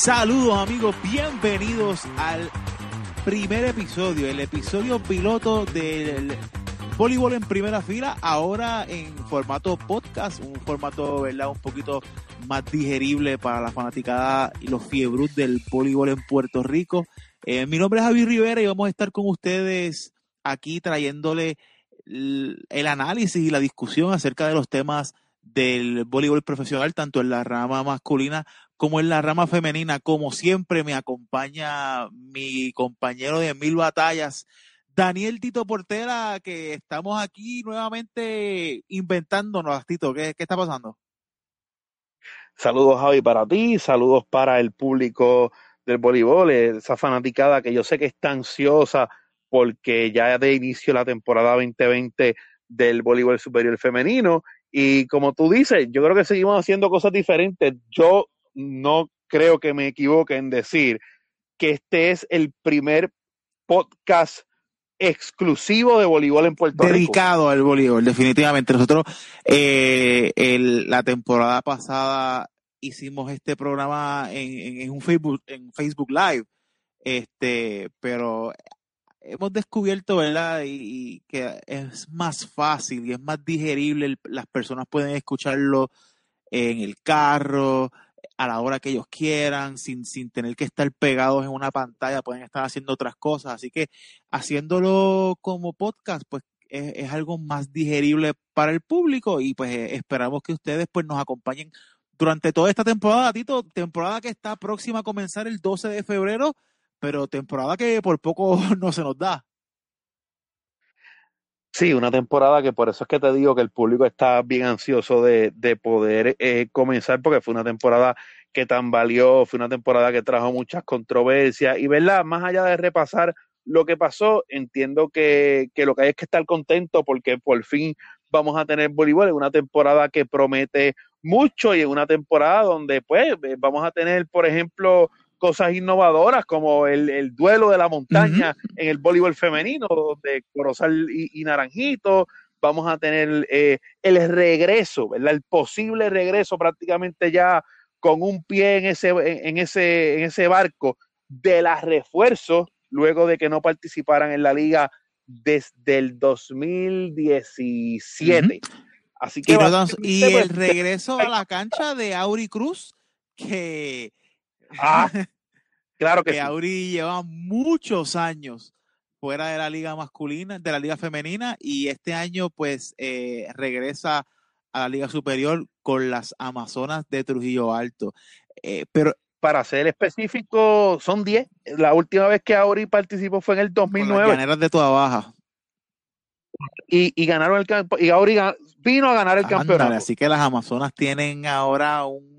Saludos amigos, bienvenidos al primer episodio, el episodio piloto del voleibol en primera fila, ahora en formato podcast, un formato ¿verdad? un poquito más digerible para la fanaticada y los fiebrus del voleibol en Puerto Rico. Eh, mi nombre es Javi Rivera y vamos a estar con ustedes aquí trayéndole el, el análisis y la discusión acerca de los temas del voleibol profesional, tanto en la rama masculina como en la rama femenina. Como siempre me acompaña mi compañero de mil batallas, Daniel Tito Portera, que estamos aquí nuevamente inventándonos, Tito. ¿Qué, está pasando? Saludos Javi para ti, saludos para el público del voleibol, esa fanaticada que yo sé que está ansiosa porque ya de inicio la temporada 2020 del voleibol superior femenino y como tú dices, yo creo que seguimos haciendo cosas diferentes. Yo no creo que me equivoque en decir que este es el primer podcast exclusivo de voleibol en Puerto Rico. Dedicado al voleibol, definitivamente. Nosotros eh, la temporada pasada hicimos este programa en, en, un Facebook, en Facebook Live, este, pero hemos descubierto, ¿verdad? Y, que es más fácil y es más digerible, las personas pueden escucharlo en el carro, a la hora que ellos quieran, sin, sin tener que estar pegados en una pantalla, pueden estar haciendo otras cosas. Así que haciéndolo como podcast, pues es, es algo más digerible para el público y pues esperamos que ustedes pues nos acompañen durante toda esta temporada, Tito, temporada que está próxima a comenzar el 12 de febrero pero temporada que por poco no se nos da. Sí, una temporada que por eso es que te digo que el público está bien ansioso de, de poder eh, comenzar, porque fue una temporada que tan valió, fue una temporada que trajo muchas controversias y, ¿verdad? Más allá de repasar lo que pasó, entiendo que, que lo que hay es que estar contento porque por fin vamos a tener voleibol en una temporada que promete mucho y en una temporada donde pues vamos a tener, por ejemplo, cosas innovadoras como el, el duelo de la montaña en el voleibol femenino de Corozal y, Naranjito. Vamos a tener eh, el regreso, ¿verdad? El posible regreso prácticamente ya con un pie en ese, en, ese, en ese barco de las refuerzos luego de que no participaran en la liga desde el 2017. Así que y, el pues, regreso a la cancha de Auri Cruz, que Ah, claro que, que Auri lleva muchos años fuera de la liga masculina, de la liga femenina, y este año pues eh, regresa a la liga superior con las Amazonas de Trujillo Alto. Eh, pero para ser específico, son 10. La última vez que Auri participó fue en el 2009. Con de toda baja. Y, y ganaron el y Auri vino a ganar el campeonato. Así que las Amazonas tienen ahora un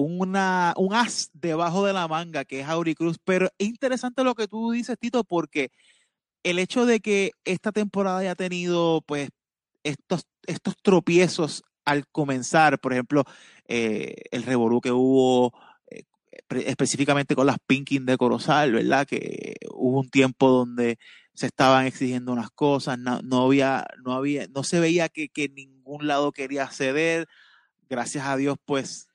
una, un as debajo de la manga que es Auri Cruz. Pero es interesante lo que tú dices, Tito, porque el hecho de que esta temporada haya tenido pues estos, estos tropiezos al comenzar, por ejemplo, eh, el revolú que hubo eh, específicamente con las Pinking de Corozal, ¿verdad? Que hubo un tiempo donde se estaban exigiendo unas cosas, no, no había, no había, no se veía que, que ningún lado quería ceder. Gracias a Dios, pues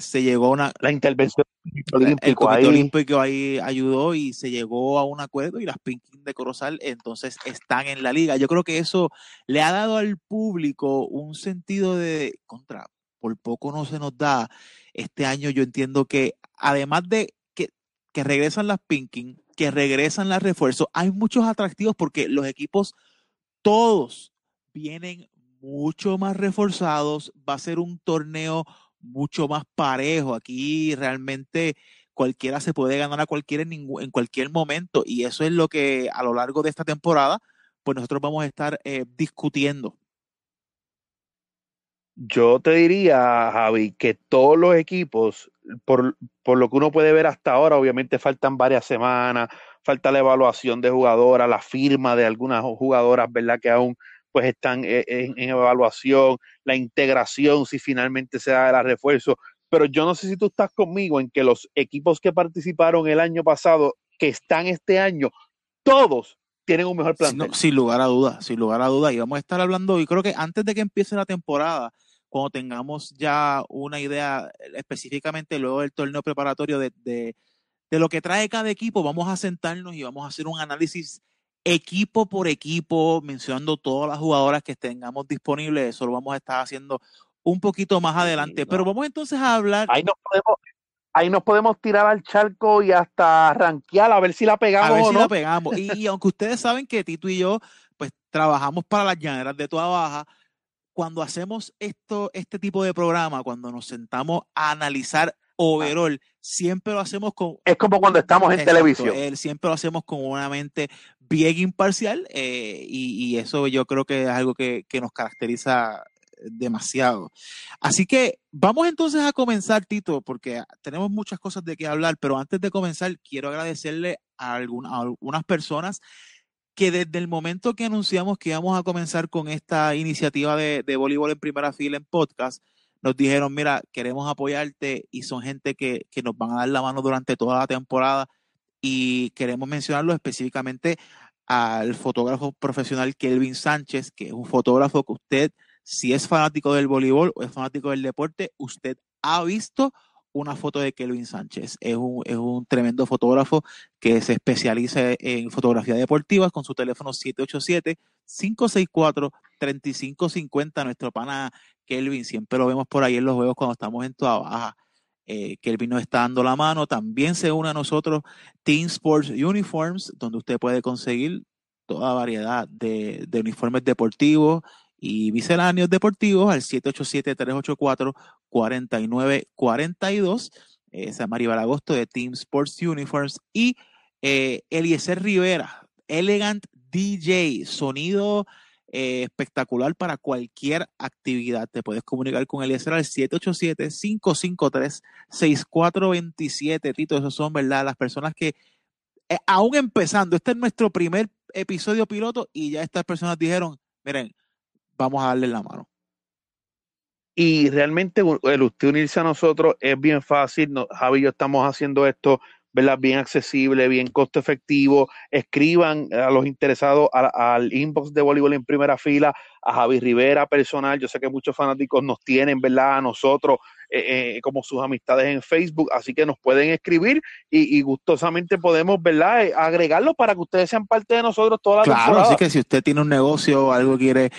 se llegó a una... La intervención el Comité Olímpico ahí ayudó y se llegó a un acuerdo y las Pinkin de Corozal entonces están en la liga. Yo creo que eso le ha dado al público un sentido de contra, por poco no se nos da. Este año yo entiendo que además de que, que regresan las Pinkin, que regresan las refuerzos, hay muchos atractivos porque los equipos todos vienen mucho más reforzados, va a ser un torneo mucho más parejo. Aquí realmente cualquiera se puede ganar a cualquiera en, en cualquier momento y eso es lo que a lo largo de esta temporada pues nosotros vamos a estar eh, discutiendo. Yo te diría, Javi, que todos los equipos, por, por lo que uno puede ver hasta ahora, obviamente faltan varias semanas, falta la evaluación de jugadoras, la firma de algunas jugadoras, ¿verdad? Que aún pues están eh, en, evaluación, la integración, si finalmente se da el refuerzo. Pero yo no sé si tú estás conmigo en que los equipos que participaron el año pasado, que están este año, todos tienen un mejor plan. sin lugar a dudas, sin lugar a dudas. Y vamos a estar hablando, y creo que antes de que empiece la temporada, cuando tengamos ya una idea específicamente luego del torneo preparatorio de, de, de lo que trae cada equipo, vamos a sentarnos y vamos a hacer un análisis equipo por equipo, mencionando todas las jugadoras que tengamos disponibles. Eso lo vamos a estar haciendo un poquito más adelante. Pero vamos entonces a hablar. Ahí nos podemos, ahí nos podemos tirar al charco y hasta ranquear a ver si la pegamos. A ver si la pegamos. Y, aunque ustedes saben que Tito y yo, pues trabajamos para las llaneras de toda baja, cuando hacemos esto, este tipo de programa, cuando nos sentamos a analizar overall, siempre lo hacemos con... Es como cuando estamos en televisión. siempre lo hacemos con una mente bien imparcial eh, y, eso yo creo que es algo que, que, nos caracteriza demasiado. Así que vamos entonces a comenzar, Tito, porque tenemos muchas cosas de qué hablar, pero antes de comenzar quiero agradecerle a, algunas, a algunas personas que desde el momento que anunciamos que íbamos a comenzar con esta iniciativa de, de voleibol en primera fila en podcast, nos dijeron, mira, queremos apoyarte y son gente que, que, nos van a dar la mano durante toda la temporada y queremos mencionarlo específicamente al fotógrafo profesional Kelvin Sánchez, que es un fotógrafo que usted, si es fanático del voleibol o es fanático del deporte, usted ha visto una foto de Kelvin Sánchez. Es un, es un tremendo fotógrafo que se especializa en fotografía deportiva con su teléfono 787-564-3550. Nuestro pana Kelvin, siempre lo vemos por ahí en los juegos cuando estamos en toda baja. Eh, Kelvin nos está dando la mano. También se une a nosotros Team Sports Uniforms, donde usted puede conseguir toda variedad de, de uniformes deportivos y misceláneos deportivos al 787-384-4942. Esa es Maribel Agosto de Team Sports Uniforms y eh, Eliezer Rivera, Elegant DJ, sonido eh, espectacular para cualquier actividad. Te puedes comunicar con Eliezer al 787-553-6427. Tito, esos son, ¿verdad? Las personas que, eh, aún empezando, este es nuestro primer episodio piloto y ya estas personas dijeron, miren, vamos a darle la mano. Y realmente el usted unirse a nosotros es bien fácil. Javi y yo estamos haciendo esto ¿verdad? Bien accesible, bien costo efectivo. Escriban a los interesados al inbox de voleibol en primera fila, a Javi Rivera personal. Yo sé que muchos fanáticos nos tienen, ¿verdad? A nosotros eh, eh, como sus amistades en Facebook, así que nos pueden escribir y, gustosamente podemos, ¿verdad? Eh, agregarlo para que ustedes sean parte de nosotros toda la Claro, así que si usted tiene un negocio o algo quiere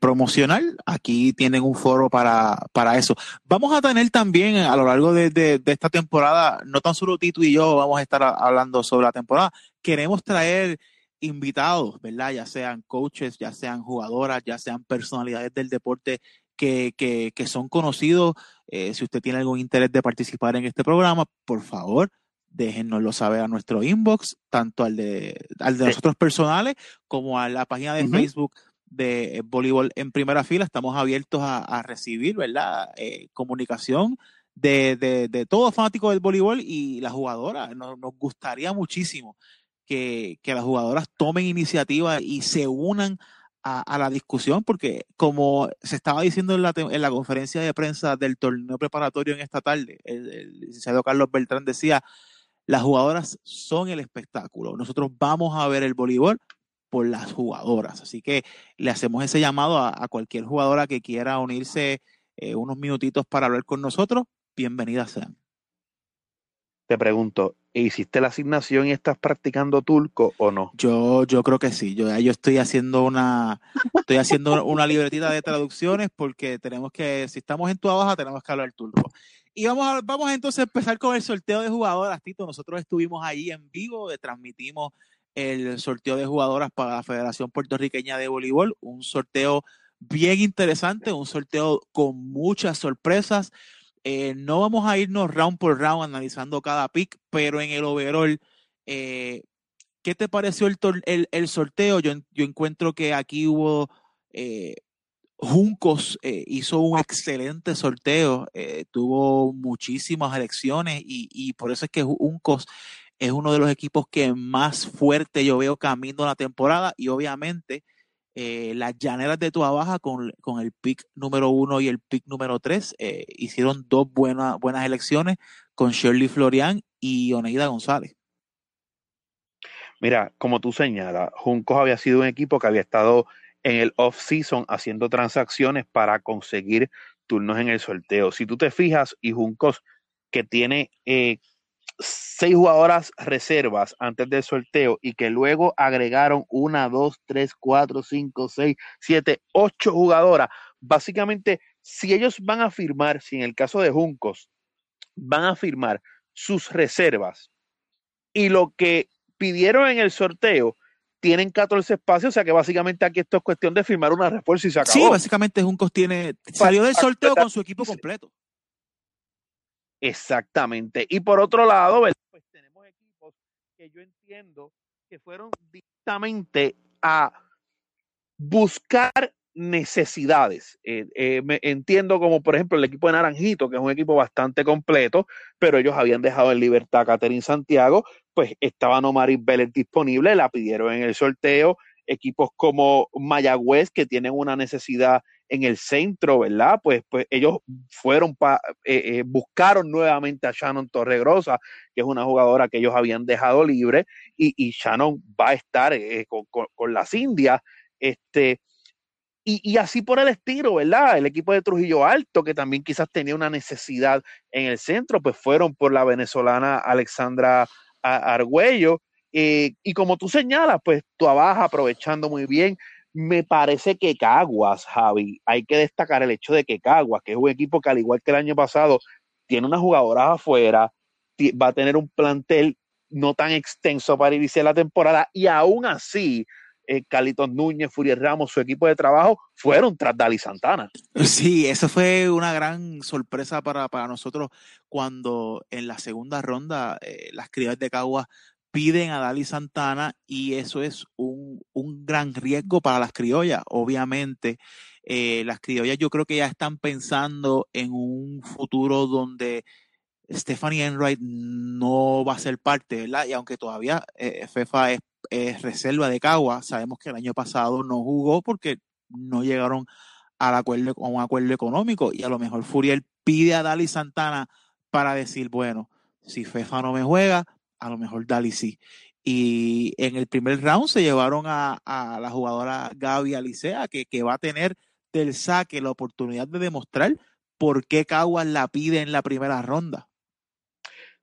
promocionar, aquí tienen un foro para, para eso. Vamos a tener también a lo largo de, de esta temporada, no tan solo Tito y yo vamos a estar hablando sobre la temporada, queremos traer invitados, ¿verdad? Ya sean coaches, ya sean jugadoras, ya sean personalidades del deporte que, que, que son conocidos. Eh, si usted tiene algún interés de participar en este programa, por favor, déjennoslo saber a nuestro inbox, tanto al de, al de nosotros personales como a la página de Facebook de eh, voleibol en primera fila. Estamos abiertos a, recibir, ¿verdad? Eh, comunicación de, de, de todos fanáticos del voleibol y la jugadora. Nos, nos gustaría muchísimo que, que, las jugadoras tomen iniciativa y se unan a, la discusión, porque como se estaba diciendo en la, en la conferencia de prensa del torneo preparatorio en esta tarde, el, licenciado Carlos Beltrán decía, las jugadoras son el espectáculo, nosotros vamos a ver el voleibol por las jugadoras, así que le hacemos ese llamado a, cualquier jugadora que quiera unirse eh, unos minutitos para hablar con nosotros, bienvenidas sean. Te pregunto, ¿hiciste la asignación y estás practicando turco o no? Yo, yo creo que sí. Yo, yo estoy haciendo una, estoy haciendo una libretita de traducciones porque tenemos que, si estamos en tu baja, tenemos que hablar turco. Y vamos a, vamos entonces a empezar con el sorteo de jugadoras, Tito. Nosotros estuvimos ahí en vivo, transmitimos el sorteo de jugadoras para la Federación Puertorriqueña de Voleibol, un sorteo bien interesante, un sorteo con muchas sorpresas. Eh, no vamos a irnos round por round analizando cada pick, pero en el overall, eh, ¿qué te pareció el, el, sorteo? Yo, yo, encuentro que aquí hubo eh, Juncos, hizo un excelente sorteo, tuvo muchísimas elecciones y, y, por eso es que Juncos es uno de los equipos que más fuerte yo veo camino la temporada y obviamente eh, las llaneras de Tua Baja con, con, el pick número uno y el pick número tres eh, hicieron dos buenas buenas elecciones con Shirley Florian y Oneida González. Mira, como tú señalas, Juncos había sido un equipo que había estado en el off-season haciendo transacciones para conseguir turnos en el sorteo. Si tú te fijas, y Juncos, que tiene eh, seis jugadoras reservas antes del sorteo y que luego agregaron una, dos, tres, cuatro, cinco, seis, siete, ocho jugadoras. Básicamente, si ellos van a firmar, si en el caso de Juncos van a firmar sus reservas y lo que pidieron en el sorteo, tienen 14 espacios, o sea que básicamente aquí esto es cuestión de firmar una refuerzo y se acabó. Sí, básicamente Juncos tiene, salió del sorteo con su equipo completo. Exactamente. Y por otro lado, pues tenemos equipos que yo entiendo que fueron directamente a buscar necesidades. Eh, eh, me entiendo como, por ejemplo, el equipo de Naranjito, que es un equipo bastante completo, pero ellos habían dejado en libertad a Catherine Santiago, pues estaba Nomaris Vélez disponible, la pidieron en el sorteo. Equipos como Mayagüez, que tienen una necesidad en el centro, ¿verdad? Pues, pues ellos fueron, pa, eh, eh, buscaron nuevamente a Shannon Torregrosa, que es una jugadora que ellos habían dejado libre, y, Shannon va a estar eh, con, con, las Indias. Este, y, y, así por el estilo, ¿verdad? El equipo de Trujillo Alto, que también quizás tenía una necesidad en el centro, pues fueron por la venezolana Alexandra Argüello. Eh, y como tú señalas, pues vas aprovechando muy bien me parece que Caguas, Javi, hay que destacar el hecho de que Caguas, que es un equipo que al igual que el año pasado, tiene unas jugadoras afuera, va a tener un plantel no tan extenso para iniciar la temporada y aún así eh, Carlitos Núñez, Furiel Ramos, su equipo de trabajo fueron tras Dali Santana. Sí, eso fue una gran sorpresa para, para nosotros cuando en la segunda ronda eh, las criadas de Caguas piden a Dali Santana y eso es un, un gran riesgo para las criollas. Obviamente, eh, las criollas yo creo que ya están pensando en un futuro donde Stephanie Enright no va a ser parte, ¿verdad? Y aunque todavía eh, FEFA es, es, reserva de Cagua, sabemos que el año pasado no jugó porque no llegaron al acuerdo, a un acuerdo económico y a lo mejor Furiel pide a Dali Santana para decir, bueno, si FEFA no me juega, a lo mejor Dali sí. Y en el primer round se llevaron a, a la jugadora Gaby Alicea, que, que, va a tener del saque la oportunidad de demostrar por qué Caguas la pide en la primera ronda.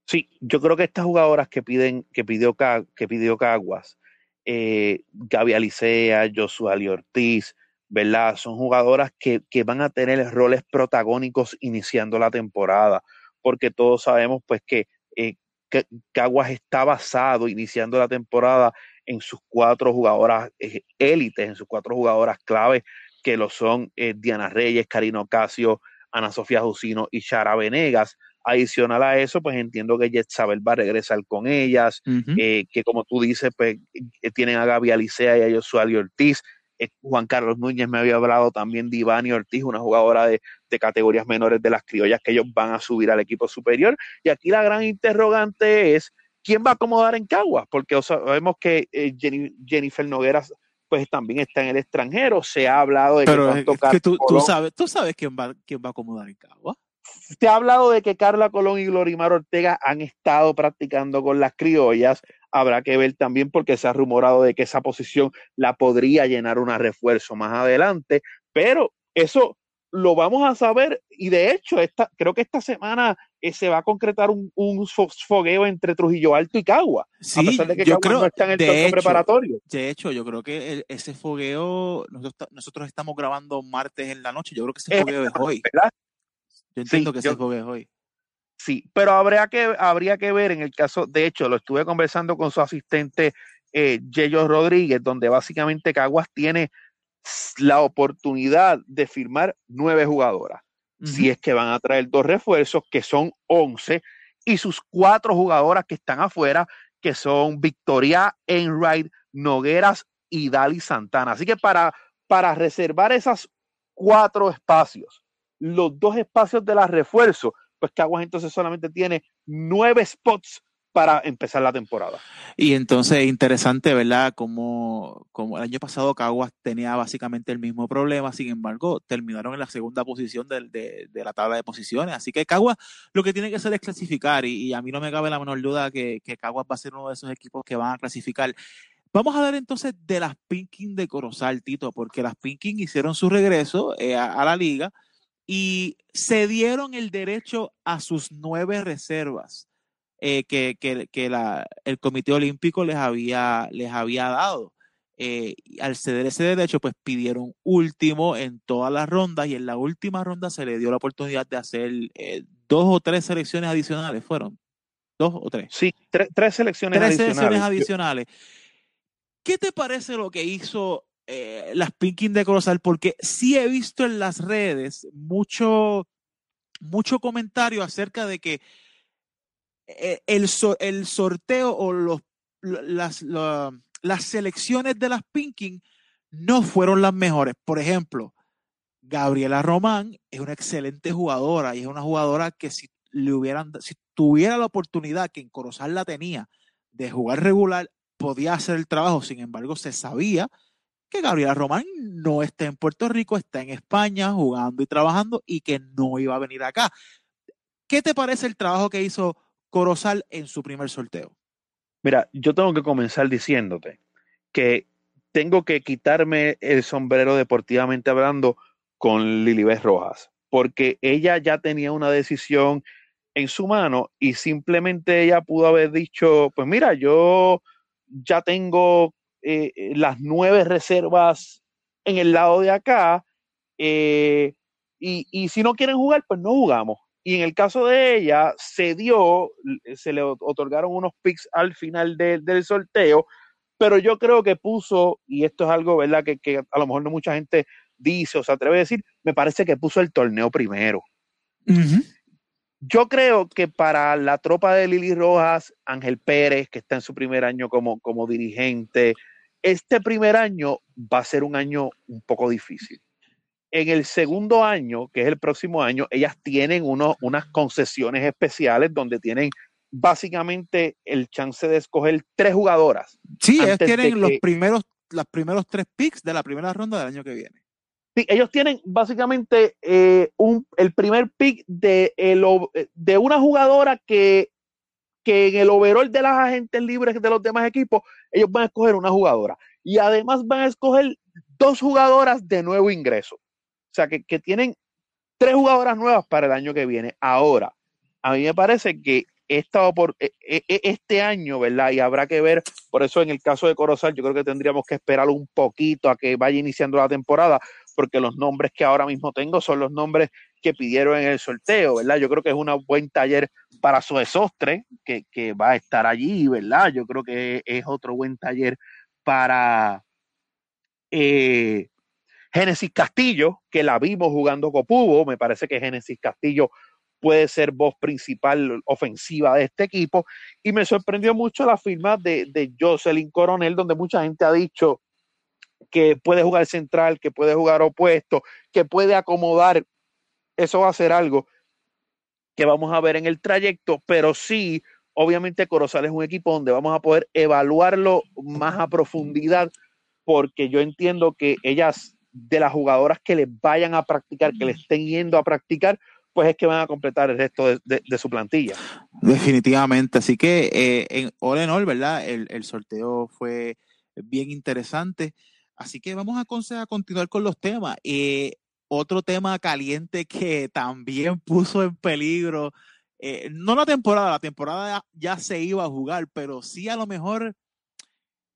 Sí, yo creo que estas jugadoras que piden, que pidió, que pidió Caguas, eh, Gaby Alicea, Joshua Ali Ortiz, ¿verdad? Son jugadoras que, que van a tener roles protagónicos iniciando la temporada, porque todos sabemos pues que eh, Caguas está basado iniciando la temporada en sus cuatro jugadoras eh, élites, en sus cuatro jugadoras claves, que lo son eh, Diana Reyes, Karina Ocasio, Ana Sofía Jusino y Shara Venegas. Adicional a eso, pues entiendo que Jet Sabel va a regresar con ellas, uh -huh. eh, que como tú dices, pues tienen a Gaby Alicea y a Josué Ortiz, Juan Carlos Núñez me había hablado también de Ivani Ortiz, una jugadora de, de, categorías menores de las criollas que ellos van a subir al equipo superior. Y aquí la gran interrogante es, ¿quién va a acomodar en Caguas? Porque sabemos que eh, Jenny, Jennifer Nogueras pues también está en el extranjero, se ha hablado de Pero que, es que tú, tú, sabes, tú sabes quién va, quién va a acomodar en Caguas. Se ha hablado de que Carla Colón y Glorimar Ortega han estado practicando con las criollas. Habrá que ver también porque se ha rumorado de que esa posición la podría llenar una refuerzo más adelante. Pero eso lo vamos a saber y de hecho esta, creo que esta semana eh, se va a concretar un, un, fogueo entre Trujillo Alto y Cagua. Sí, a pesar de que yo Cagua creo, no está en el de hecho, preparatorio. De hecho, yo creo que el, ese fogueo, nosotros, nosotros, estamos grabando martes en la noche, yo creo que ese fogueo es hoy. ¿verdad? Yo entiendo Sí, que yo- ese fogueo es hoy. Sí, pero habría que, habría que ver en el caso, de hecho, lo estuve conversando con su asistente eh, Yello Rodríguez, donde básicamente Caguas tiene la oportunidad de firmar nueve jugadoras. Si es que van a traer dos refuerzos, que son once, y sus cuatro jugadoras que están afuera, que son Victoria Enright, Nogueras y Dali Santana. Así que para, para reservar esas cuatro espacios, los dos espacios de la refuerzo, pues Caguas entonces solamente tiene nueve spots para empezar la temporada. Y entonces, interesante, ¿verdad? Como, como el año pasado Caguas tenía básicamente el mismo problema, sin embargo, terminaron en la segunda posición de, de, la tabla de posiciones. Así que Caguas lo que tiene que hacer es clasificar, y, a mí no me cabe la menor duda que, que Caguas va a ser uno de esos equipos que van a clasificar. Vamos a hablar entonces de las Pinkin de Corozal, Tito, porque las Pinkin hicieron su regreso eh, a la liga y se dieron el derecho a sus nueve reservas eh, que, que, que la, el Comité Olímpico les había, les había dado. Eh, al ceder ese derecho, pues pidieron último en todas las rondas y en la última ronda se le dio la oportunidad de hacer eh, dos o tres selecciones adicionales, ¿fueron? ¿Dos o tres? Sí, tres, tres selecciones tres adicionales. selecciones adicionales. ¿Qué te parece lo que hizo eh, las Pinkin de Corozal? Porque sí he visto en las redes mucho, mucho comentario acerca de que eh, el, el, sorteo o los, las, la, las selecciones de las Pinkin no fueron las mejores. Por ejemplo, Gabriela Román es una excelente jugadora y es una jugadora que si le hubieran, si tuviera la oportunidad que en Corozal la tenía de jugar regular, podía hacer el trabajo. Sin embargo, se sabía que Gabriela Román no está en Puerto Rico, está en España jugando y trabajando y que no iba a venir acá. ¿Qué te parece el trabajo que hizo Corozal en su primer sorteo? Mira, yo tengo que comenzar diciéndote que tengo que quitarme el sombrero deportivamente hablando con Lilibet Rojas, porque ella ya tenía una decisión en su mano y simplemente ella pudo haber dicho, pues mira, yo ya tengo eh, las nueve reservas en el lado de acá eh, y, y si no quieren jugar, pues no jugamos. Y en el caso de ella, se dio, se le otorgaron unos picks al final de, del sorteo, pero yo creo que puso, y esto es algo, ¿verdad?, que, que, a lo mejor no mucha gente dice o se atreve a decir, me parece que puso el torneo primero. Yo creo que para la tropa de Lili Rojas, Ángel Pérez, que está en su primer año como, como dirigente, este primer año va a ser un año un poco difícil en el segundo año, que es el próximo año, ellas tienen uno, unas concesiones especiales donde tienen básicamente el chance de escoger tres jugadoras. Sí, ellos tienen que, los primeros, los primeros tres picks de la primera ronda del año que viene. Ellos tienen básicamente eh, un, el primer pick de, el, de una jugadora que, que en el overall de las agentes libres de los demás equipos, ellos van a escoger una jugadora. Y además van a escoger dos jugadoras de nuevo ingreso. O sea, que, que, tienen tres jugadoras nuevas para el año que viene. Ahora, a mí me parece que esta por, este año, ¿verdad? Y habrá que ver, por eso en el caso de Corozal, yo creo que tendríamos que esperar un poquito a que vaya iniciando la temporada, porque los nombres que ahora mismo tengo son los nombres que pidieron en el sorteo, ¿verdad? Yo creo que es un buen taller para su desostre, que, que va a estar allí, ¿verdad? Yo creo que es otro buen taller para... Eh, Génesis Castillo, que la vimos jugando Copubo, me parece que Génesis Castillo puede ser voz principal ofensiva de este equipo, y me sorprendió mucho la firma de, de Jocelyn Coronel, donde mucha gente ha dicho que puede jugar central, que puede jugar opuesto, que puede acomodar, eso va a ser algo que vamos a ver en el trayecto, pero sí, obviamente Corozal es un equipo donde vamos a poder evaluarlo más a profundidad, porque yo entiendo que ellas de las jugadoras que les vayan a practicar, que le estén yendo a practicar, pues es que van a completar el resto de, su plantilla. Definitivamente, así que eh, en all en all, ¿verdad? El, sorteo fue bien interesante, así que vamos a, a continuar con los temas. Eh, otro tema caliente que también puso en peligro, eh, no la temporada, la temporada ya se iba a jugar, pero sí a lo mejor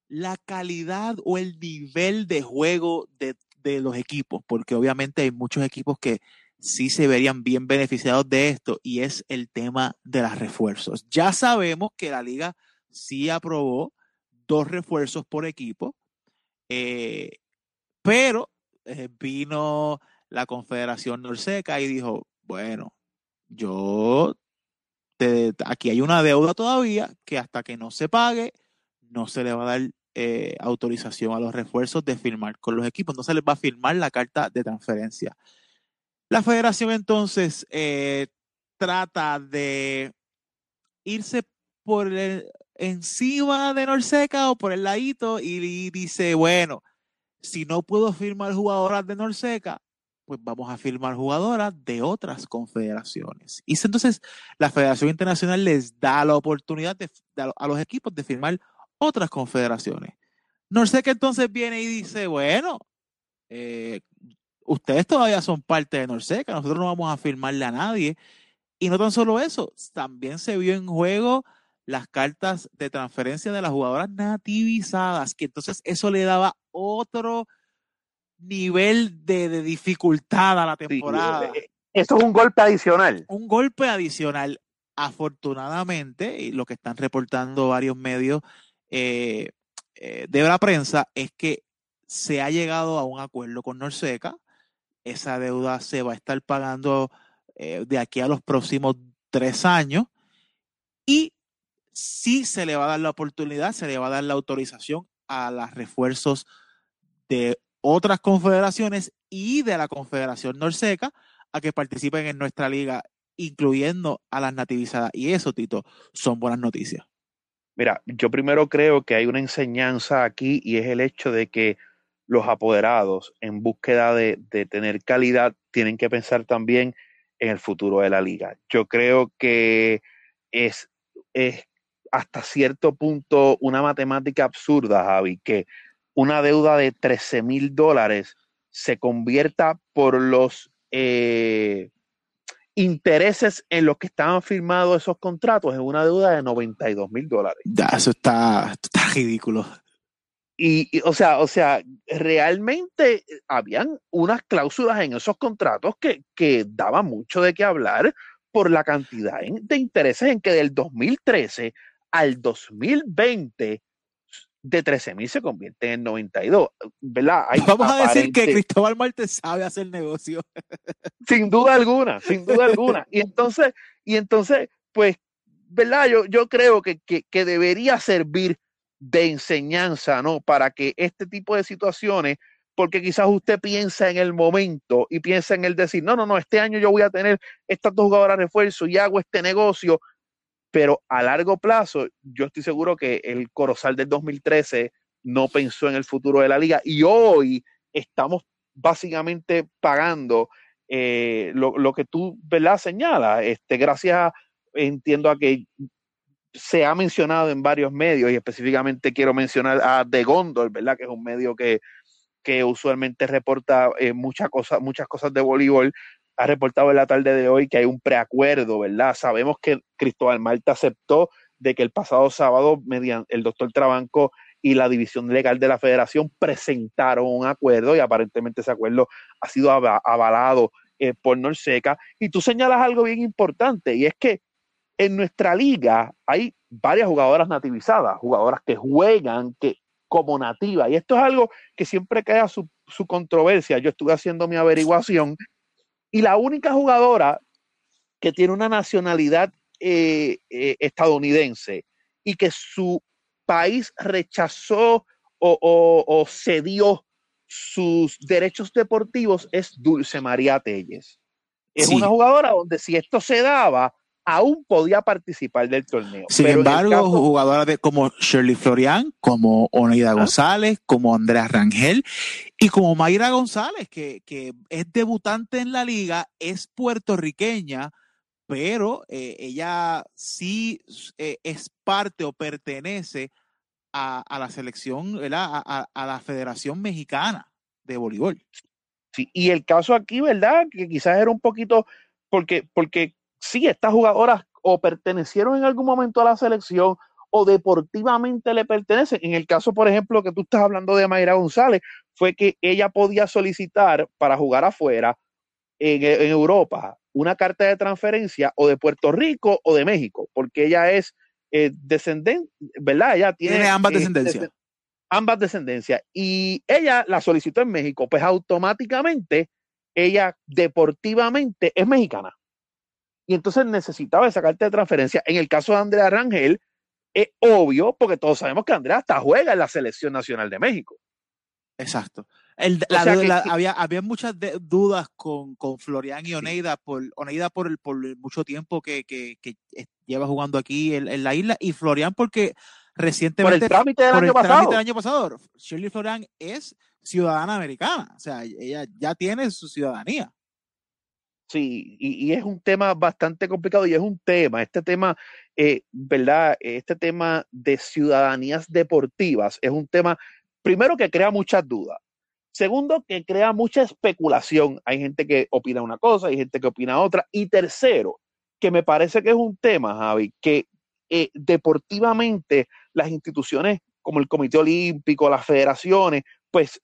la calidad o el nivel de juego de de los equipos, porque obviamente hay muchos equipos que sí se verían bien beneficiados de esto y es el tema de los refuerzos. Ya sabemos que la liga sí aprobó dos refuerzos por equipo, eh, pero eh, vino la Confederación Norseca y dijo, bueno, yo, aquí hay una deuda todavía que hasta que no se pague, no se le va a dar eh, autorización a los refuerzos de firmar con los equipos. No se les va a firmar la carta de transferencia. La federación entonces trata de irse por el, encima de Norseca o por el ladito y, dice, bueno, si no puedo firmar jugadoras de Norseca, pues vamos a firmar jugadoras de otras confederaciones. Y entonces la Federación Internacional les da la oportunidad de, de, a los equipos de firmar otras confederaciones. Norseca entonces viene y dice, bueno, eh, ustedes todavía son parte de Norseca, nosotros no vamos a firmarle a nadie. Y no tan solo eso, también se vio en juego las cartas de transferencia de las jugadoras nativizadas, que entonces eso le daba otro nivel de, dificultad a la temporada. Eh, eso es un golpe adicional. Un golpe adicional. Afortunadamente, y lo que están reportando varios medios eh, eh, de la prensa es que se ha llegado a un acuerdo con Norseca. Esa deuda se va a estar pagando de aquí a los próximos tres años. Y sí se le va a dar la oportunidad, se le va a dar la autorización a los refuerzos de otras confederaciones y de la Confederación Norseca a que participen en nuestra liga, incluyendo a las nativizadas. Y eso, Tito, son buenas noticias. Mira, yo primero creo que hay una enseñanza aquí y es el hecho de que los apoderados en búsqueda de, de tener calidad tienen que pensar también en el futuro de la liga. Yo creo que es, es hasta cierto punto una matemática absurda, Javi, que una deuda de 13 mil dólares se convierta por los eh, intereses en los que estaban firmados esos contratos en una deuda de 92 mil dólares. Eso está, está ridículo. Y, o sea, o sea, realmente habían unas cláusulas en esos contratos que, que daban mucho de qué hablar por la cantidad de intereses en que del 2013 al 2020 de 13 mil se convierte en 92, ¿verdad? Vamos a decir que Cristóbal Marte sabe hacer negocio. Sin duda alguna, sin duda alguna. Y entonces, y entonces, pues, ¿verdad? Yo, yo creo que, que, que debería servir de enseñanza, ¿no? Para que este tipo de situaciones, porque quizás usted piensa en el momento y piensa en el decir, no, no, no, este año yo voy a tener estas dos jugadoras de refuerzo y hago este negocio pero a largo plazo yo estoy seguro que el Corozal del 2013 no pensó en el futuro de la liga y hoy estamos básicamente pagando eh, lo, que tú ¿verdad? señalas. Este, gracias, entiendo a que se ha mencionado en varios medios y específicamente quiero mencionar a The Gondor, ¿verdad? que es un medio que, que usualmente reporta eh, muchas cosas, muchas cosas de voleibol ha reportado en la tarde de hoy que hay un preacuerdo, ¿verdad? Sabemos que Cristóbal Marta aceptó de que el pasado sábado, el doctor Trabanco y la división legal de la federación presentaron un acuerdo y aparentemente ese acuerdo ha sido avalado eh, por Norseca. Y tú señalas algo bien importante y es que en nuestra liga hay varias jugadoras nativizadas, jugadoras que juegan que, como nativas. Y esto es algo que siempre queda su, su controversia. Yo estuve haciendo mi averiguación y la única jugadora que tiene una nacionalidad eh, eh, estadounidense y que su país rechazó o, cedió sus derechos deportivos es Dulce María Telles. Es una jugadora donde si esto se daba, aún podía participar del torneo. Sin embargo, jugadoras de, como Shirley Florian, como Oneida ah. González, como Andrea Rangel y como Mayra González, que, que, es debutante en la liga, es puertorriqueña, pero eh, ella sí eh, es parte o pertenece a, a la selección, A, a, la Federación Mexicana de Voleibol. Sí, y el caso aquí, ¿verdad? Que quizás era un poquito, porque, porque sí, estas jugadoras o pertenecieron en algún momento a la selección o deportivamente le pertenecen. En el caso, por ejemplo, que tú estás hablando de Mayra González, fue que ella podía solicitar para jugar afuera en, Europa una carta de transferencia o de Puerto Rico o de México, porque ella es eh, descendente, ¿verdad? Ella tiene, ambas eh, descendencias. ambas descendencias. Y ella la solicitó en México, pues automáticamente ella deportivamente es mexicana y entonces necesitaba esa carta de transferencia. En el caso de Andrea Rangel, es obvio, porque todos sabemos que Andrea hasta juega en la selección nacional de México. Exacto. había, había muchas dudas con, con Florian y Oneida, por, Oneida por, por mucho tiempo que, que, que lleva jugando aquí en, la isla, y Florian porque recientemente... Por el trámite del, año, pasado. del año pasado. Shirley Florian es ciudadana americana, o sea, ella ya tiene su ciudadanía. Sí, y, es un tema bastante complicado y es un tema, este tema, eh, ¿verdad? Este tema de ciudadanías deportivas es un tema, primero que crea muchas dudas. Segundo, que crea mucha especulación. Hay gente que opina una cosa, hay gente que opina otra. Y tercero, que me parece que es un tema, Javi, que eh, deportivamente las instituciones como el Comité Olímpico, las federaciones, pues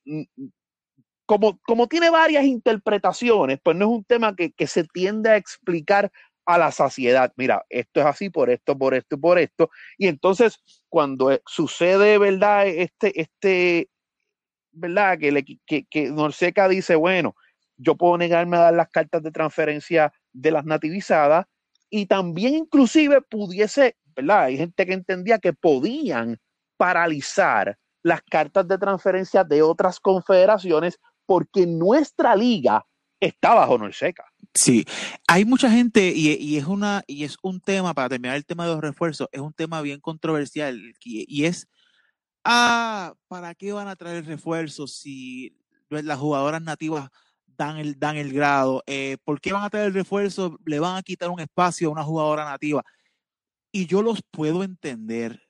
como, como tiene varias interpretaciones, pues no es un tema que, que se tiende a explicar a la saciedad. Mira, esto es así por esto, por esto y por esto. Y entonces, cuando eh, sucede, ¿verdad? Este, este, ¿verdad? Que, le, que, Norseca dice, bueno, yo puedo negarme a dar las cartas de transferencia de las nativizadas y también inclusive pudiese, ¿verdad? Hay gente que entendía que podían paralizar las cartas de transferencia de otras confederaciones porque nuestra liga está bajo Norseca. Sí, hay mucha gente y, es una y es un tema para terminar el tema de los refuerzos es un tema bien controversial y, y es ah para qué van a traer refuerzos si las jugadoras nativas dan el dan el grado eh, por qué van a traer refuerzos le van a quitar un espacio a una jugadora nativa y yo los puedo entender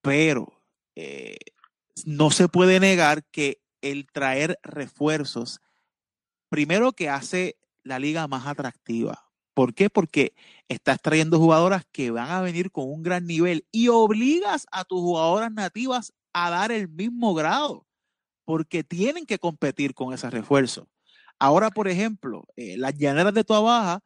pero eh, no se puede negar que el traer refuerzos primero que hace la liga más atractiva. ¿Por qué? Porque estás trayendo jugadoras que van a venir con un gran nivel y obligas a tus jugadoras nativas a dar el mismo grado, porque tienen que competir con ese refuerzo. Ahora, por ejemplo, eh, las llaneras de Toa Baja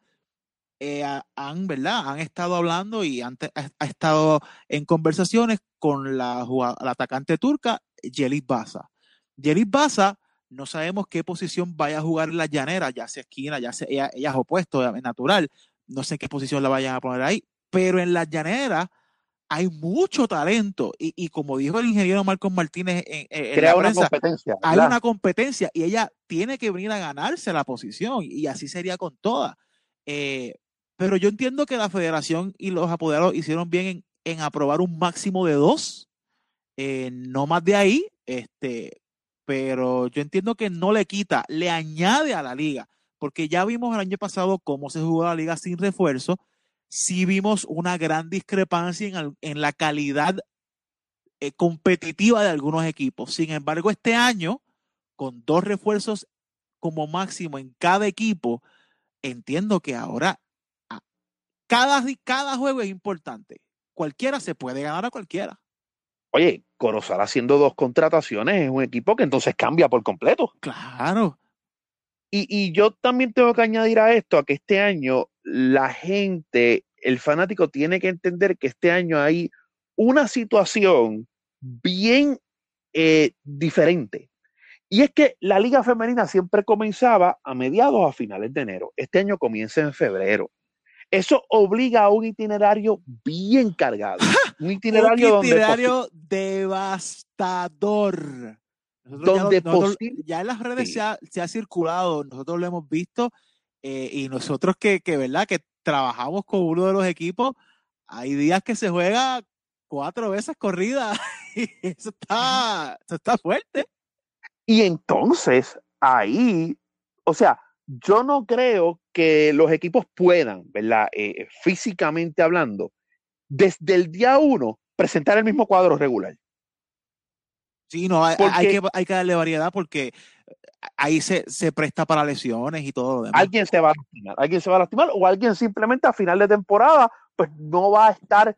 eh, han, ¿verdad? han estado hablando y han ha, estado en conversaciones con la, la atacante turca, Yelis Baza. Yelis Baza no sabemos qué posición vaya a jugar en la llanera, ya sea esquina, ya sea ella, ella es opuesto, es natural, no sé qué posición la vayan a poner ahí, pero en la llanera hay mucho talento y, y como dijo el ingeniero Marcos Martínez en, en Crea la una competencia. hay una competencia y ella tiene que venir a ganarse la posición y así sería con todas. Eh, pero yo entiendo que la federación y los apoderados hicieron bien en, en aprobar un máximo de dos, eh, no más de ahí, este, pero yo entiendo que no le quita, le añade a la liga, porque ya vimos el año pasado cómo se jugó la liga sin refuerzo, sí vimos una gran discrepancia en, la calidad eh, competitiva de algunos equipos. Sin embargo, este año, con dos refuerzos como máximo en cada equipo, entiendo que ahora cada, cada juego es importante. Cualquiera se puede ganar a cualquiera. Oye, Corozal haciendo dos contrataciones es un equipo que entonces cambia por completo. Claro. Y, y, yo también tengo que añadir a esto, a que este año la gente, el fanático tiene que entender que este año hay una situación bien eh, diferente. Y es que la liga femenina siempre comenzaba a mediados a finales de enero. Este año comienza en febrero. Eso obliga a un itinerario bien cargado. Un itinerario, un itinerario devastador. Nosotros donde ya, nosotros, ya, en las redes sí. se, ha, se, ha, circulado, nosotros lo hemos visto, eh, y nosotros que, que, ¿verdad? Que trabajamos con uno de los equipos, hay días que se juega cuatro veces corrida, y eso está, eso está fuerte. Y entonces, ahí, o sea, yo no creo que los equipos puedan, ¿verdad? Eh, físicamente hablando, desde el día uno, presentar el mismo cuadro regular. Sí, no, hay, hay, que, hay que darle variedad porque ahí se, se, presta para lesiones y todo lo demás. Alguien se va a lastimar, alguien se va a lastimar o alguien simplemente a final de temporada pues no va a estar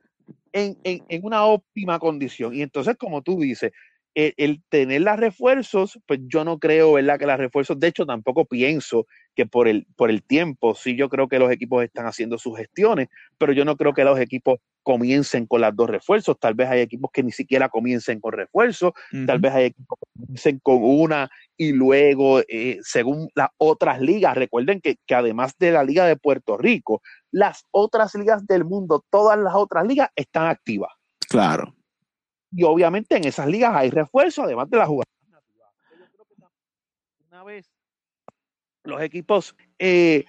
en, en, en una óptima condición. Y entonces, como tú dices, el, el, tener las refuerzos, pues yo no creo, ¿verdad? Que las refuerzos, de hecho, tampoco pienso que por el, por el tiempo, sí yo creo que los equipos están haciendo sus gestiones, pero yo no creo que los equipos comiencen con las dos refuerzos, tal vez hay equipos que ni siquiera comiencen con refuerzos, uh -huh. tal vez hay equipos que comiencen con una y luego, eh, según las otras ligas, recuerden que, que además de la Liga de Puerto Rico, las otras ligas del mundo, todas las otras ligas están activas. Claro. Y obviamente en esas ligas hay refuerzo, además de las que una vez los equipos eh,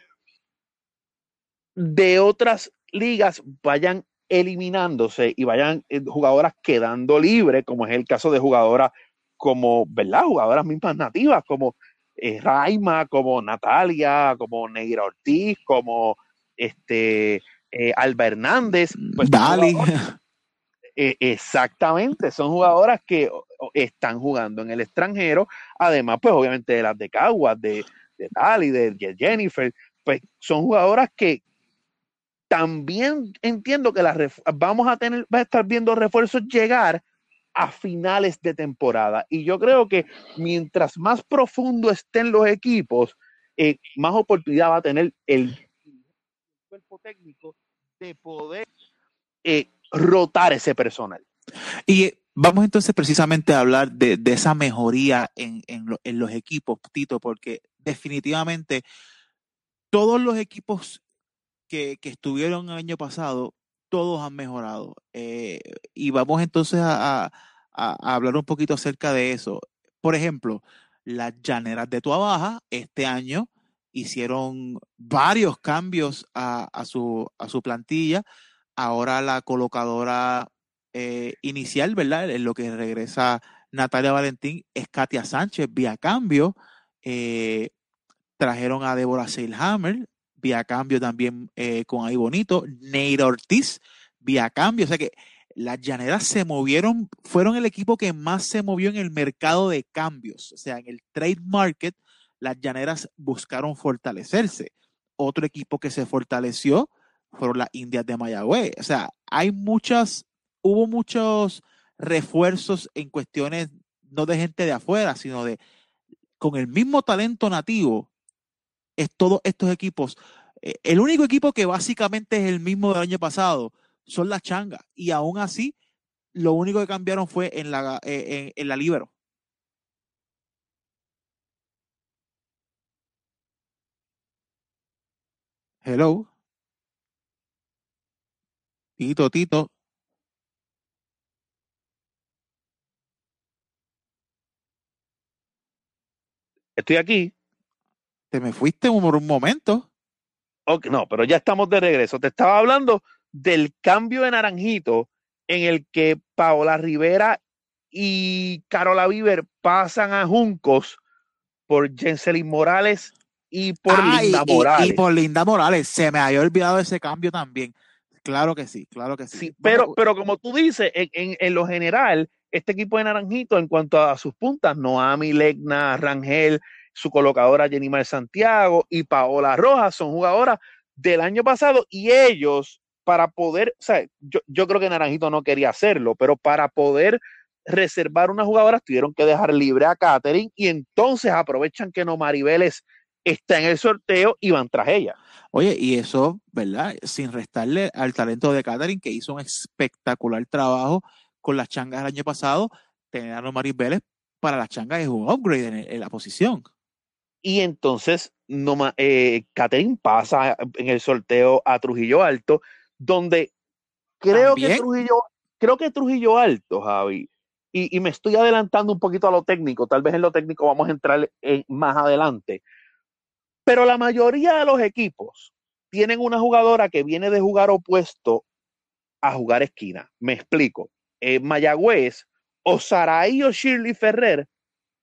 de otras ligas vayan eliminándose y vayan eh, jugadoras quedando libres, como es el caso de jugadoras como, ¿verdad? Jugadoras mismas nativas, como eh, Raima, como Natalia, como Negra Ortiz, como este Alba Hernández, pues Dali. Eh, exactamente, son jugadoras que están jugando en el extranjero, además, pues obviamente de las de Caguas, de, de, de Jennifer, pues son jugadoras que también entiendo que vamos a tener, va a estar viendo refuerzos llegar a finales de temporada. Y yo creo que mientras más profundo estén los equipos, eh, más oportunidad va a tener el cuerpo técnico de poder eh, rotar ese personal. Y vamos entonces precisamente a hablar de, esa mejoría en, los equipos, Tito, porque definitivamente todos los equipos que, estuvieron el año pasado, todos han mejorado. Eh, y vamos entonces a, hablar un poquito acerca de eso. Por ejemplo, las llaneras de Tuabaja este año hicieron varios cambios a, su, a su plantilla. Ahora la colocadora eh, inicial, ¿verdad? En lo que regresa Natalia Valentín es Katia Sánchez vía cambio. Eh, trajeron a Débora Seilhammer vía cambio también eh, con ahí bonito. Neira Ortiz vía cambio. O sea que las llaneras se movieron, fueron el equipo que más se movió en el mercado de cambios. O sea, en el trade market, las llaneras buscaron fortalecerse. Otro equipo que se fortaleció fueron las Indias de Mayagüez. O sea, hay muchas, hubo muchos refuerzos en cuestiones no de gente de afuera, sino de con el mismo talento nativo, es todos estos equipos. Eh, el único equipo que básicamente es el mismo del año pasado son las changas. Y aún así, lo único que cambiaron fue en la, eh, en la libero. Hello. Tito, Tito. Estoy aquí. Te me fuiste por un momento. no, pero ya estamos de regreso. Te estaba hablando del cambio de Naranjito en el que Paola Rivera y Carola Viver pasan a Juncos por Jenselyn Morales y por Linda Morales. Y, por Linda Morales. Se me había olvidado ese cambio también. Claro que sí, claro que sí. pero, pero como tú dices, en, lo general, este equipo de Naranjito, en cuanto a sus puntas, Noami, Legna, Rangel, su colocadora Jenimar Santiago y Paola Rojas son jugadoras del año pasado y ellos, para poder, o sea, yo, yo creo que Naranjito no quería hacerlo, pero para poder reservar unas jugadoras tuvieron que dejar libre a Catherine y entonces aprovechan que no Maribeles está en el sorteo y van tras ella. Oye, y eso, ¿verdad? Sin restarle al talento de Catherine, que hizo un espectacular trabajo con las changas el año pasado, tener a Maris Vélez para las changas es un upgrade en, la posición. Y entonces, no, eh, Catherine pasa en el sorteo a Trujillo Alto, donde creo que Trujillo, creo que Trujillo Alto, Javi, y, y, me estoy adelantando un poquito a lo técnico, tal vez en lo técnico vamos a entrar en, más adelante, pero la mayoría de los equipos tienen una jugadora que viene de jugar opuesto a jugar esquina. Me explico. Eh, Mayagüez o Saraí o Shirley Ferrer,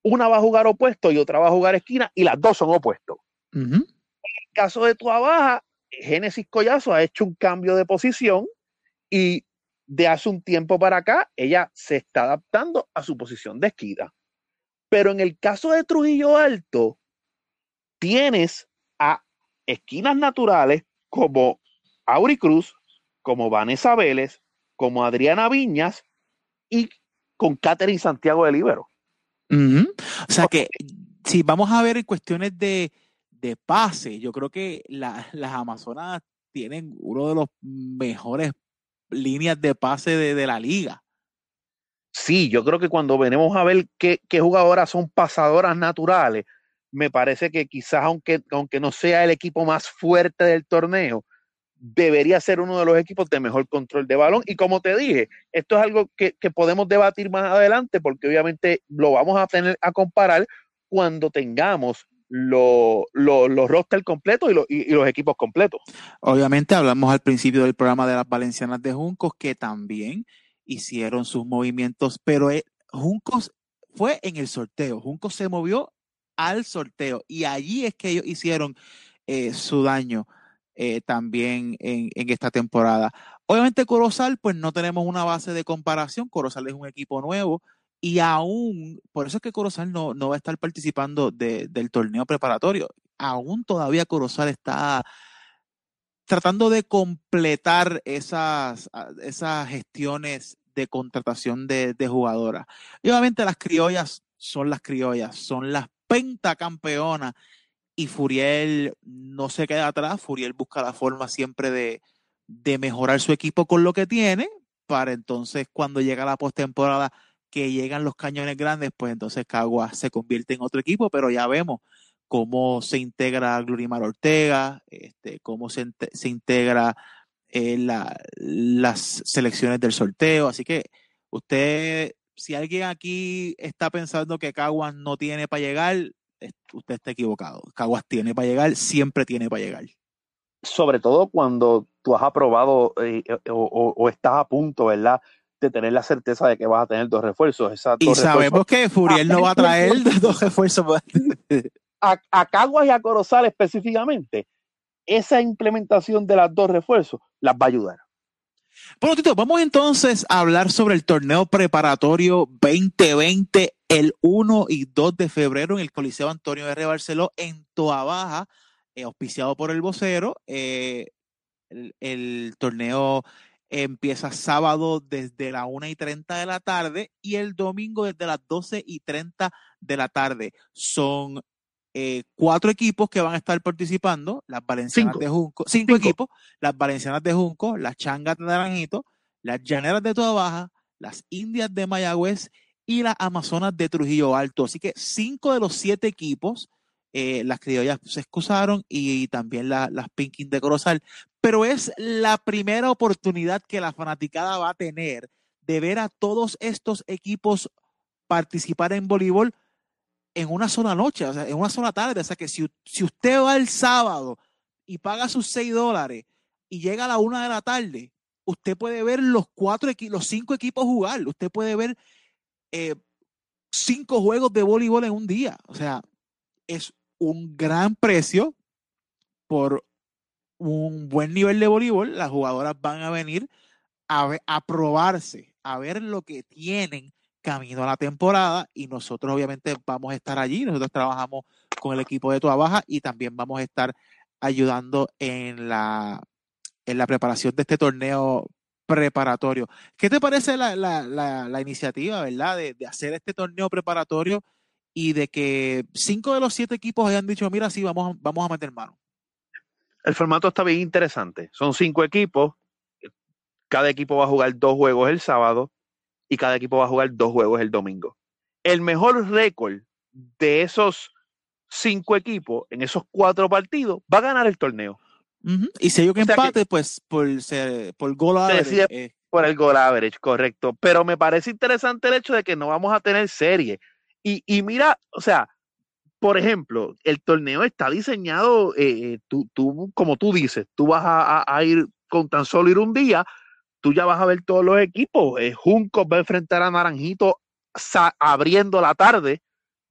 una va a jugar opuesto y otra va a jugar esquina y las dos son opuestos. En el caso de Tuabaja, Génesis Collazo ha hecho un cambio de posición y de hace un tiempo para acá ella se está adaptando a su posición de esquina. Pero en el caso de Trujillo Alto, tienes a esquinas naturales como Auri Cruz, como Vanessa Vélez, como Adriana Viñas y con Catherine Santiago de Libero. O sea que si vamos a ver en cuestiones de, pase, yo creo que las Amazonas tienen uno de los mejores líneas de pase de, la liga. Sí, yo creo que cuando venimos a ver qué, qué jugadoras son pasadoras naturales, me parece que quizás aunque, aunque no sea el equipo más fuerte del torneo, debería ser uno de los equipos de mejor control de balón. Y como te dije, esto es algo que, podemos debatir más adelante porque obviamente lo vamos a tener a comparar cuando tengamos los roster completos y, y, los equipos completos. Obviamente hablamos al principio del programa de las Valencianas de Juncos que también hicieron sus movimientos, pero eh, Juncos fue en el sorteo. Juncos se movió al sorteo. Y allí es que ellos hicieron eh, su daño eh, también en, esta temporada. Obviamente Corozal, pues no tenemos una base de comparación, Corozal es un equipo nuevo y aún, por eso es que Corozal no, no va a estar participando del torneo preparatorio, aún todavía Corozal está tratando de completar esas, esas gestiones de contratación de, de jugadoras. Obviamente las criollas son las criollas, son las pentacampeonas y Furiel no se queda atrás, Furiel busca la forma siempre de, de mejorar su equipo con lo que tiene para entonces cuando llega la postemporada que llegan los cañones grandes, pues entonces Cagua se convierte en otro equipo, pero ya vemos cómo se integra Glorimar Ortega, este, cómo se, se integra eh, la, las selecciones del sorteo. Así que usted, si alguien aquí está pensando que Caguas no tiene para llegar, usted está equivocado. Caguas tiene para llegar, siempre tiene para llegar. Sobre todo cuando tú has aprobado eh, o, o, estás a punto, ¿verdad? de tener la certeza de que vas a tener dos refuerzos. y sabemos que Furiel no va a traer dos refuerzos. a, a Caguas y a Corozal específicamente, esa implementación de las dos refuerzos las va a ayudar. Bueno, Tito, vamos entonces a hablar sobre el torneo preparatorio 2020 el 1 y 2 de febrero en el Coliseo Antonio R. Barceló en Toa Baja, eh, auspiciado por el vocero. Eh, el, el, torneo empieza sábado desde la 1 y 30 de la tarde y el domingo desde las 12 y 30 de la tarde. Son eh, cuatro equipos que van a estar participando, las Valencianas de Junco, cinco, equipos, las Valencianas de Junco, las Changas de Naranjito, las Llaneras de Toda Baja, las Indias de Mayagüez y las Amazonas de Trujillo Alto. Así que cinco de los siete equipos, eh, las criollas se excusaron y, también las Pinkin de Corozal, pero es la primera oportunidad que la fanaticada va a tener de ver a todos estos equipos participar en voleibol en una sola noche, o sea, en una sola tarde. O sea, que si, si usted va el sábado y paga sus 6 dólares y llega a la una de la tarde, usted puede ver los cuatro los cinco equipos jugar. Usted puede ver eh, cinco juegos de voleibol en un día. O sea, es un gran precio por un buen nivel de voleibol. Las jugadoras van a venir a, a probarse, a ver lo que tienen camino a la temporada y nosotros obviamente vamos a estar allí, nosotros trabajamos con el equipo de Toa Baja y también vamos a estar ayudando en la, en la preparación de este torneo preparatorio. ¿Qué te parece la, la, la, iniciativa, verdad, de, de, hacer este torneo preparatorio y de que cinco de los siete equipos hayan dicho, mira, sí, vamos, vamos a meter mano? El formato está bien interesante. Son cinco equipos, cada equipo va a jugar dos juegos el sábado y cada equipo va a jugar dos juegos el domingo. El mejor récord de esos cinco equipos en esos cuatro partidos va a ganar el torneo. Uh -huh. Y si hay un empate, pues por, por gol average. Eh. Por el gol average, correcto. Pero me parece interesante el hecho de que no vamos a tener serie. Y, y mira, o sea, por ejemplo, el torneo está diseñado, eh, tú, tú, como tú dices, tú vas a, a, a ir con tan solo ir un día, tú ya vas a ver todos los equipos. Eh, Juncos va a enfrentar a Naranjito abriendo la tarde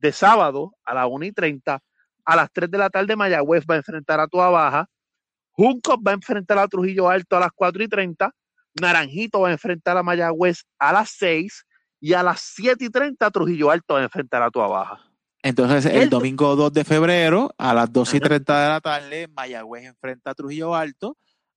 de sábado a las 1 y 30. A las 3 de la tarde Mayagüez va a enfrentar a Tua Baja. Juncos va a enfrentar a Trujillo Alto a las 4 y 30. Naranjito va a enfrentar a Mayagüez a las 6. Y a las 7 y 30 Trujillo Alto va a enfrentar a Tua Baja. Entonces, el, el domingo 2 de febrero, a las 2 y 30 de la tarde, Mayagüez enfrenta a Trujillo Alto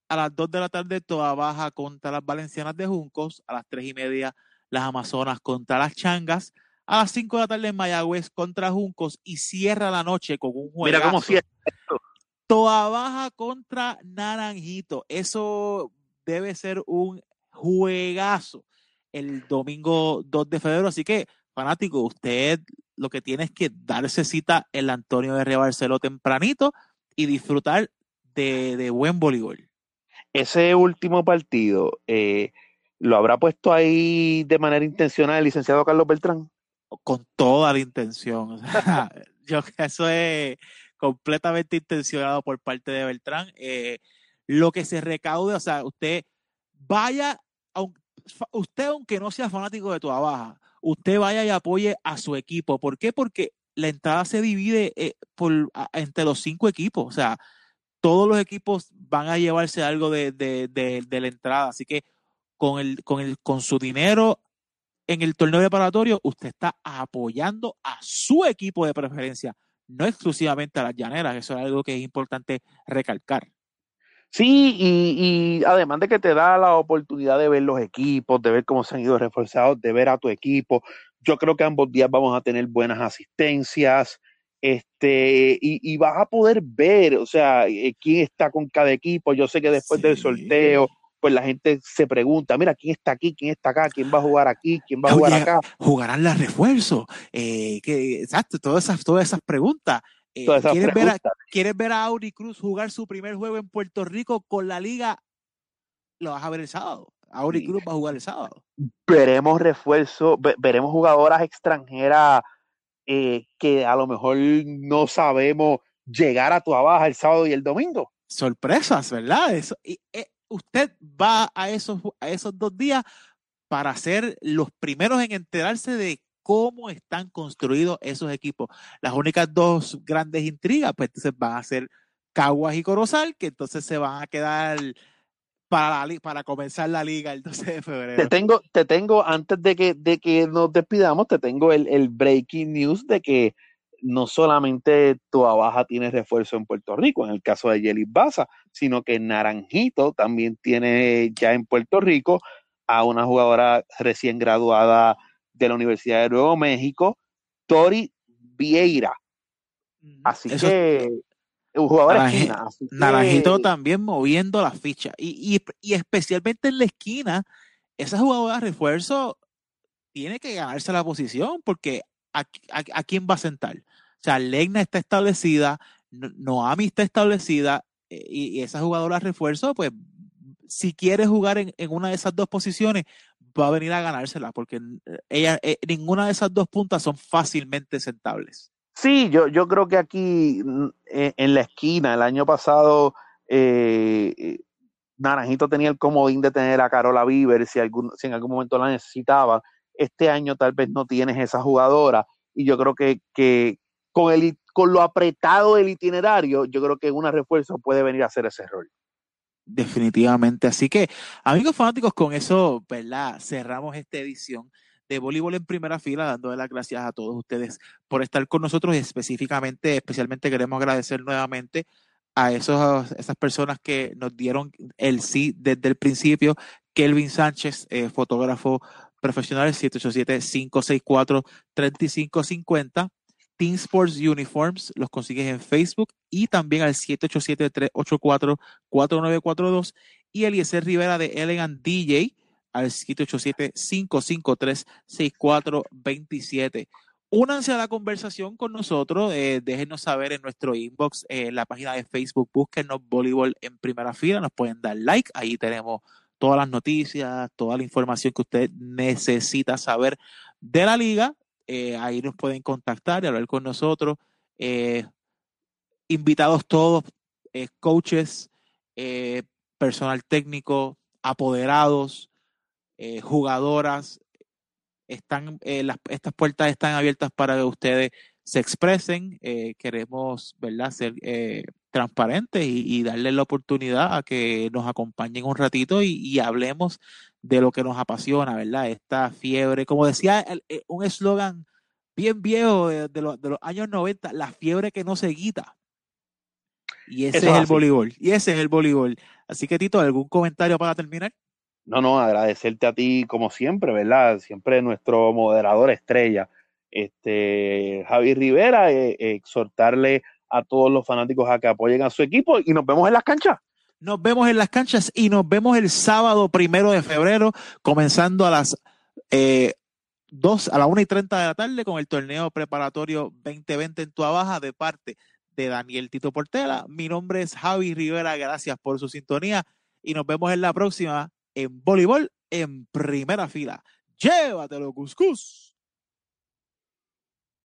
a las 2 de la tarde toda baja contra las valencianas de Juncos, a las 3 y media las Amazonas contra las Changas, a las 5 de la tarde Mayagüez contra Juncos y cierra la noche con un juego. Mira cómo cierra esto. Toda baja contra Naranjito. Eso debe ser un juegazo el domingo 2 de febrero. Así que, fanático, usted lo que tiene es que darse cita el Antonio de Barceló tempranito y disfrutar de, de buen voleibol ese último partido eh, lo habrá puesto ahí de manera intencional el licenciado Carlos Beltrán. Con toda la intención. O sea, yo que eso es completamente intencionado por parte de Beltrán. Eh, lo que se recaude, o sea, usted vaya, usted aunque no sea fanático de tu baja, usted vaya y apoye a su equipo. ¿Por qué? Porque la entrada se divide eh, por, entre los cinco equipos. O sea, todos los equipos van a llevarse algo de, de, de, de la entrada. Así que con, el, con, el, con su dinero en el torneo preparatorio, usted está apoyando a su equipo de preferencia, no exclusivamente a las llaneras. Eso es algo que es importante recalcar. Sí, y, y, además de que te da la oportunidad de ver los equipos, de ver cómo se han ido reforzados, de ver a tu equipo. Yo creo que ambos días vamos a tener buenas asistencias, este, y, y vas a poder ver, o sea, eh, quién está con cada equipo. Yo sé que después sí. del sorteo, pues la gente se pregunta, mira, ¿quién está aquí? ¿Quién está acá? ¿Quién va a jugar aquí? ¿Quién va a jugar Oye, acá? Jugarán las refuerzos, eh, que, exacto, todas esas, todas esas preguntas. Eh, Todas esas ¿quieres, ver a. ¿Quieres ver a Auri Cruz jugar su primer juego en Puerto Rico con la liga? Lo vas a ver el sábado. Auri Sí. Cruz va a jugar el sábado. Veremos refuerzo, ve- veremos jugadoras extranjeras eh, que a lo mejor no sabemos llegar a tu baja el sábado y el domingo. Sorpresas, ¿verdad? Eso, y, eh, usted va a esos, a esos dos días para ser los primeros en enterarse de cómo están construidos esos equipos. Las únicas dos grandes intrigas, pues entonces van a ser Caguas y Corozal, que entonces se van a quedar para, la li- para comenzar la liga el 12 de Te febrero. tengo, te tengo, antes de que, de que nos despidamos, te tengo el, el breaking news de que no solamente Tua Baja tiene refuerzo en Puerto Rico, en el caso de Yelis Baza, sino que Naranjito también tiene ya en Puerto Rico a una jugadora recién graduada de la Universidad de Nuevo México, Tori Vieira. Así Eso- que, un jugador de Naranji- esquina. que- Naranjito también moviendo la ficha. Y, y, y especialmente en la esquina, esa jugadora de refuerzo tiene que ganarse la posición porque ¿a, a, a quién va a sentar? O sea, Legna está establecida, No- Noami está establecida eh, y, y esa jugadora de refuerzo, pues si quiere jugar en, en una de esas dos posiciones, va a venir a ganársela porque eh, ella, eh, ninguna de esas dos puntas son fácilmente sentables. Sí, yo, yo creo que aquí mm, en, en la esquina, el año pasado, eh, eh, Naranjito tenía el comodín de tener a Carola Bieber si, algún, si en algún momento la necesitaba. Este año tal vez no tienes esa jugadora y yo creo que, que con, el, con lo apretado del itinerario, yo creo que una refuerzo puede venir a hacer ese rol. Definitivamente. Así que, amigos fanáticos, con eso, ¿verdad? Cerramos esta edición de voleibol en primera fila, dándole las gracias a todos ustedes por estar con nosotros y específicamente, especialmente queremos agradecer nuevamente a esos, esas personas que nos dieron el sí desde el principio. Kelvin Sánchez, eh, fotógrafo profesional, 787-564-3550. Team Sports Uniforms, los consigues en Facebook y también al 787-384-4942 y Eliezer Rivera de Elegant DJ al 787-553-6427. Únanse a la conversación con nosotros, eh, déjenos saber en nuestro inbox, eh, en la página de Facebook, búsquenos voleibol en primera fila, nos pueden dar like, ahí tenemos todas las noticias, toda la información que usted necesita saber de la liga, eh, ahí nos pueden contactar y hablar con nosotros, invitados todos, coaches, personal técnico, apoderados, eh, jugadoras, están, eh, las, estas puertas están abiertas para que ustedes se expresen. Eh, queremos, ¿verdad?, ser eh, transparentes y, y, darle la oportunidad a que nos acompañen un ratito y, y, hablemos de lo que nos apasiona, ¿verdad? Esta fiebre, como decía el, el, un eslogan bien viejo de, de, los, de, los, años 90, la fiebre que no se quita. Y ese Eso es, es el voleibol. Y ese es el voleibol. Así que, Tito, ¿algún comentario para terminar? No, no, agradecerte a ti como siempre, ¿verdad? Siempre nuestro moderador estrella, este Javi Rivera, eh, exhortarle a todos los fanáticos a que apoyen a su equipo y nos vemos en las canchas. Nos vemos en las canchas y nos vemos el sábado primero de febrero, comenzando a las eh, 2, a la 1 y 30 de la tarde con el torneo preparatorio 2020 en Tua Baja de parte de Daniel Tito Portela. Mi nombre es Javi Rivera, gracias por su sintonía y nos vemos en la próxima en voleibol en primera fila. Llévatelo, Cuscus.